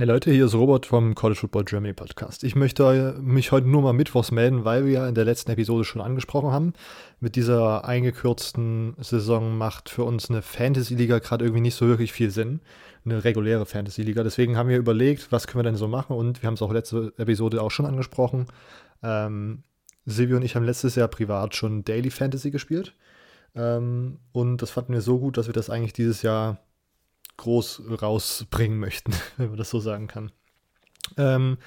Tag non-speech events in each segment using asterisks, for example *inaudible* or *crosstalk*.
Hey Leute, hier ist Robert vom College Football Germany Podcast. Ich möchte mich heute nur mal mittwochs melden, weil wir ja in der letzten Episode schon angesprochen haben. Mit dieser eingekürzten Saison macht für uns eine Fantasy-Liga gerade irgendwie nicht so wirklich viel Sinn. Eine reguläre Fantasy-Liga. Deswegen haben wir überlegt, was können wir denn so machen und wir haben es auch letzte Episode auch schon angesprochen. Ähm, Silvio und ich haben letztes Jahr privat schon Daily Fantasy gespielt. Ähm, und das fanden wir so gut, dass wir das eigentlich dieses Jahr groß rausbringen möchten, *laughs* wenn man das so sagen kann. Ähm,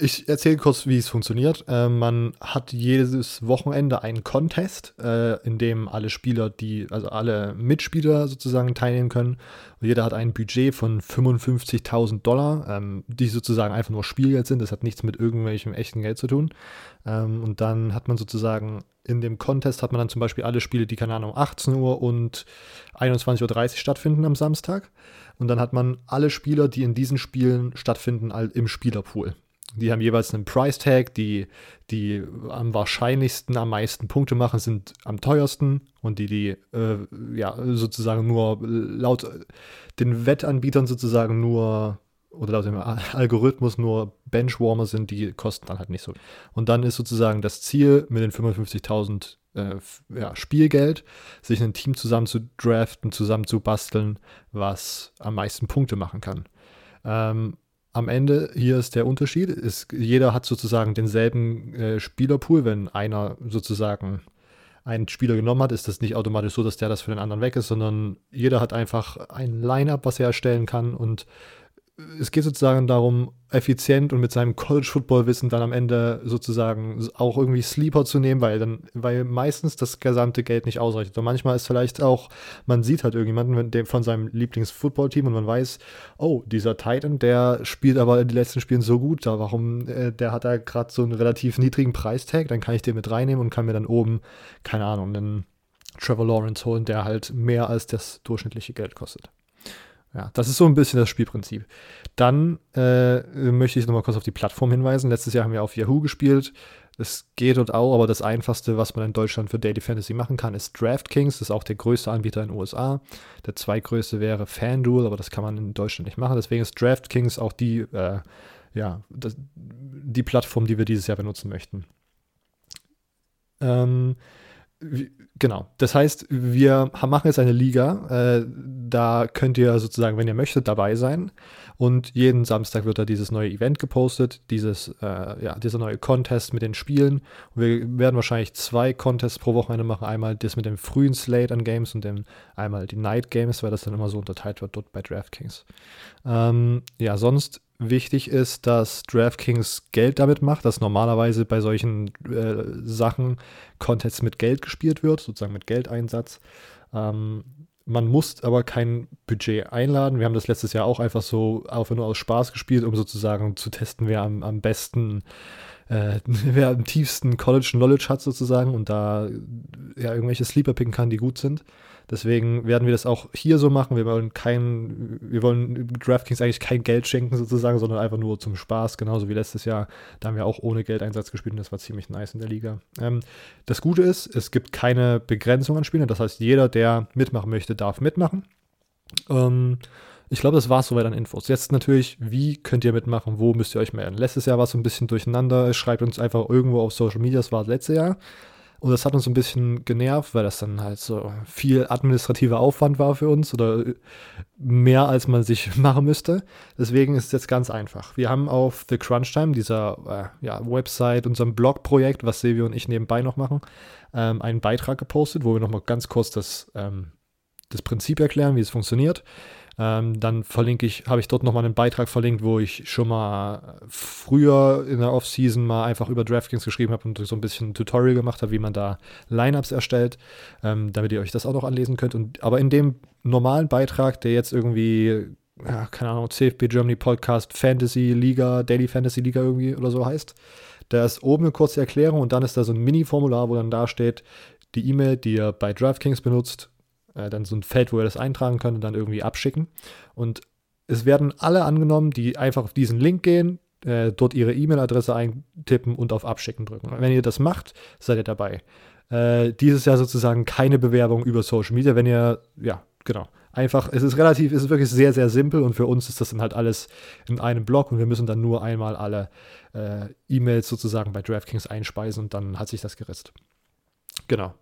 ich erzähle kurz, wie es funktioniert. Äh, man hat jedes Wochenende einen Contest, äh, in dem alle Spieler, die, also alle Mitspieler sozusagen teilnehmen können. Und jeder hat ein Budget von 55.000 Dollar, ähm, die sozusagen einfach nur Spielgeld sind. Das hat nichts mit irgendwelchem echten Geld zu tun. Ähm, und dann hat man sozusagen in dem Contest hat man dann zum Beispiel alle Spiele, die, keine Ahnung, 18 Uhr und 21.30 Uhr stattfinden am Samstag. Und dann hat man alle Spieler, die in diesen Spielen stattfinden, im Spielerpool. Die haben jeweils einen Price Tag, die, die am wahrscheinlichsten am meisten Punkte machen, sind am teuersten und die, die äh, ja sozusagen nur laut den Wettanbietern sozusagen nur oder laut dem Algorithmus nur Benchwarmer sind, die kosten dann halt nicht so. Und dann ist sozusagen das Ziel mit den 55.000 äh, ja, Spielgeld, sich ein Team zusammen zu draften, zusammen zu basteln, was am meisten Punkte machen kann. Ähm, am Ende, hier ist der Unterschied, ist, jeder hat sozusagen denselben äh, Spielerpool, wenn einer sozusagen einen Spieler genommen hat, ist das nicht automatisch so, dass der das für den anderen weg ist, sondern jeder hat einfach ein Line-up, was er erstellen kann und es geht sozusagen darum, effizient und mit seinem College-Football-Wissen dann am Ende sozusagen auch irgendwie Sleeper zu nehmen, weil dann, weil meistens das gesamte Geld nicht ausreicht. Und manchmal ist vielleicht auch, man sieht halt irgendjemanden von seinem Lieblings-Football-Team und man weiß, oh, dieser Titan, der spielt aber in den letzten Spielen so gut, da warum, äh, der hat da gerade so einen relativ niedrigen Preistag, dann kann ich den mit reinnehmen und kann mir dann oben, keine Ahnung, einen Trevor Lawrence holen, der halt mehr als das durchschnittliche Geld kostet. Ja, das ist so ein bisschen das Spielprinzip. Dann äh, möchte ich nochmal kurz auf die Plattform hinweisen. Letztes Jahr haben wir auf Yahoo gespielt. Es geht dort auch, aber das einfachste, was man in Deutschland für Daily Fantasy machen kann, ist DraftKings. Das ist auch der größte Anbieter in den USA. Der zweitgrößte wäre FanDuel, aber das kann man in Deutschland nicht machen. Deswegen ist DraftKings auch die, äh, ja, das, die Plattform, die wir dieses Jahr benutzen möchten. Ähm, Genau. Das heißt, wir machen jetzt eine Liga. Äh, da könnt ihr sozusagen, wenn ihr möchtet, dabei sein. Und jeden Samstag wird da dieses neue Event gepostet, dieses, äh, ja, dieser neue Contest mit den Spielen. Und wir werden wahrscheinlich zwei Contests pro Wochenende machen. Einmal das mit dem frühen Slate an Games und dann einmal die Night Games, weil das dann immer so unterteilt wird dort bei DraftKings. Ähm, ja, sonst wichtig ist, dass DraftKings Geld damit macht, dass normalerweise bei solchen äh, Sachen Contests mit Geld gespielt wird, sozusagen mit Geldeinsatz. Ähm, man muss aber kein Budget einladen. Wir haben das letztes Jahr auch einfach so einfach nur aus Spaß gespielt, um sozusagen zu testen, wer am, am besten, äh, *laughs* wer am tiefsten College Knowledge hat sozusagen und da ja irgendwelche Sleeper picken kann, die gut sind. Deswegen werden wir das auch hier so machen. Wir wollen kein, wir wollen DraftKings eigentlich kein Geld schenken sozusagen, sondern einfach nur zum Spaß, genauso wie letztes Jahr. Da haben wir auch ohne Geldeinsatz gespielt und das war ziemlich nice in der Liga. Ähm, das Gute ist, es gibt keine Begrenzung an Spielern. Das heißt, jeder, der mitmachen möchte, darf mitmachen. Ähm, ich glaube, das war es soweit an Infos. Jetzt natürlich, wie könnt ihr mitmachen? Wo müsst ihr euch melden? Letztes Jahr war es so ein bisschen durcheinander. Schreibt uns einfach irgendwo auf Social Media. Das war das letzte Jahr. Und das hat uns ein bisschen genervt, weil das dann halt so viel administrativer Aufwand war für uns oder mehr als man sich *laughs* machen müsste. Deswegen ist es jetzt ganz einfach. Wir haben auf The Crunch Time, dieser äh, ja, Website, unserem Blog-Projekt, was Silvio und ich nebenbei noch machen, ähm, einen Beitrag gepostet, wo wir nochmal ganz kurz das, ähm, das Prinzip erklären, wie es funktioniert. Ähm, dann verlinke ich, habe ich dort nochmal einen Beitrag verlinkt, wo ich schon mal früher in der Offseason mal einfach über DraftKings geschrieben habe und so ein bisschen ein Tutorial gemacht habe, wie man da Lineups erstellt, ähm, damit ihr euch das auch noch anlesen könnt. Und, aber in dem normalen Beitrag, der jetzt irgendwie, ja, keine Ahnung, CFB Germany Podcast Fantasy Liga, Daily Fantasy Liga irgendwie oder so heißt, da ist oben eine kurze Erklärung und dann ist da so ein Mini-Formular, wo dann da steht, die E-Mail, die ihr bei DraftKings benutzt, äh, dann so ein Feld, wo ihr das eintragen könnt und dann irgendwie abschicken. Und es werden alle angenommen, die einfach auf diesen Link gehen, äh, dort ihre E-Mail-Adresse eintippen und auf Abschicken drücken. Wenn ihr das macht, seid ihr dabei. Äh, dieses Jahr sozusagen keine Bewerbung über Social Media. Wenn ihr, ja, genau. einfach, es ist relativ, es ist wirklich sehr, sehr simpel und für uns ist das dann halt alles in einem Block und wir müssen dann nur einmal alle äh, E-Mails sozusagen bei DraftKings einspeisen und dann hat sich das geritzt. Genau.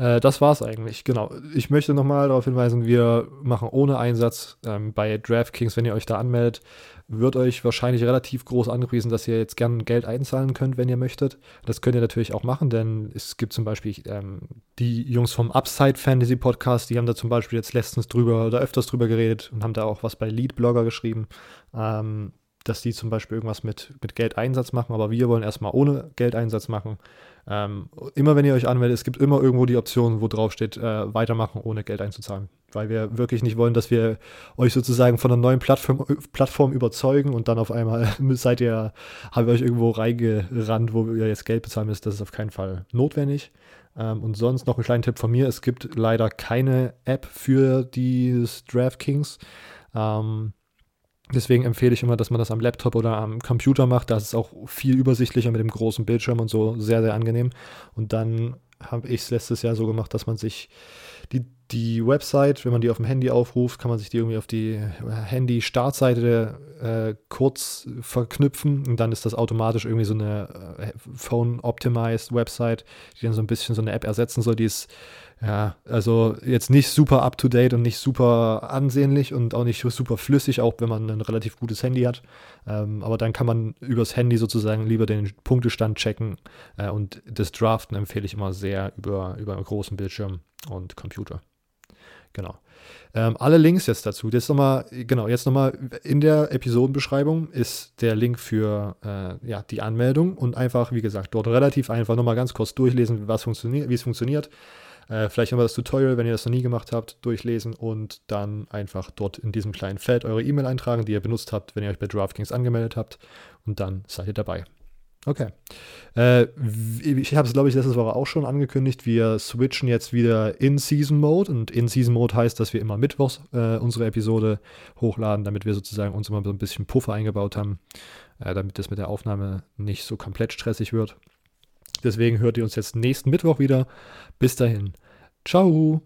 Äh, das war's eigentlich. Genau. Ich möchte nochmal darauf hinweisen, wir machen ohne Einsatz ähm, bei DraftKings, wenn ihr euch da anmeldet, wird euch wahrscheinlich relativ groß angepriesen, dass ihr jetzt gern Geld einzahlen könnt, wenn ihr möchtet. Das könnt ihr natürlich auch machen, denn es gibt zum Beispiel ähm, die Jungs vom Upside Fantasy Podcast, die haben da zum Beispiel jetzt letztens drüber oder öfters drüber geredet und haben da auch was bei Lead Blogger geschrieben. Ähm, dass die zum Beispiel irgendwas mit, mit Geldeinsatz machen, aber wir wollen erstmal ohne Geldeinsatz machen. Ähm, immer wenn ihr euch anmeldet, es gibt immer irgendwo die Option, wo drauf steht, äh, weitermachen, ohne Geld einzuzahlen. Weil wir wirklich nicht wollen, dass wir euch sozusagen von einer neuen Plattform, Plattform überzeugen und dann auf einmal *laughs* seid ihr, haben wir euch irgendwo reingerannt, wo ihr jetzt Geld bezahlen müsst. Das ist auf keinen Fall notwendig. Ähm, und sonst noch ein kleiner Tipp von mir: Es gibt leider keine App für dieses DraftKings. Ähm, Deswegen empfehle ich immer, dass man das am Laptop oder am Computer macht. Das ist auch viel übersichtlicher mit dem großen Bildschirm und so sehr, sehr angenehm. Und dann habe ich es letztes Jahr so gemacht, dass man sich die, die Website, wenn man die auf dem Handy aufruft, kann man sich die irgendwie auf die Handy-Startseite äh, kurz verknüpfen und dann ist das automatisch irgendwie so eine äh, Phone-Optimized Website, die dann so ein bisschen so eine App ersetzen soll, die ist ja, also jetzt nicht super up-to-date und nicht super ansehnlich und auch nicht super flüssig, auch wenn man ein relativ gutes Handy hat. Ähm, aber dann kann man übers Handy sozusagen lieber den Punktestand checken äh, und das Draften empfehle ich immer sehr über, über einen großen Bildschirm und Computer. Genau. Ähm, alle Links jetzt dazu. Jetzt nochmal, genau, jetzt nochmal in der Episodenbeschreibung ist der Link für äh, ja, die Anmeldung und einfach, wie gesagt, dort relativ einfach nochmal ganz kurz durchlesen, was funktioniert, wie es funktioniert. Äh, vielleicht nochmal das Tutorial, wenn ihr das noch nie gemacht habt, durchlesen und dann einfach dort in diesem kleinen Feld eure E-Mail eintragen, die ihr benutzt habt, wenn ihr euch bei DraftKings angemeldet habt. Und dann seid ihr dabei. Okay. Äh, ich habe es, glaube ich, letzte Woche auch schon angekündigt. Wir switchen jetzt wieder in Season Mode. Und in Season Mode heißt, dass wir immer mittwochs äh, unsere Episode hochladen, damit wir sozusagen uns immer so ein bisschen Puffer eingebaut haben, äh, damit das mit der Aufnahme nicht so komplett stressig wird. Deswegen hört ihr uns jetzt nächsten Mittwoch wieder. Bis dahin. Ciao.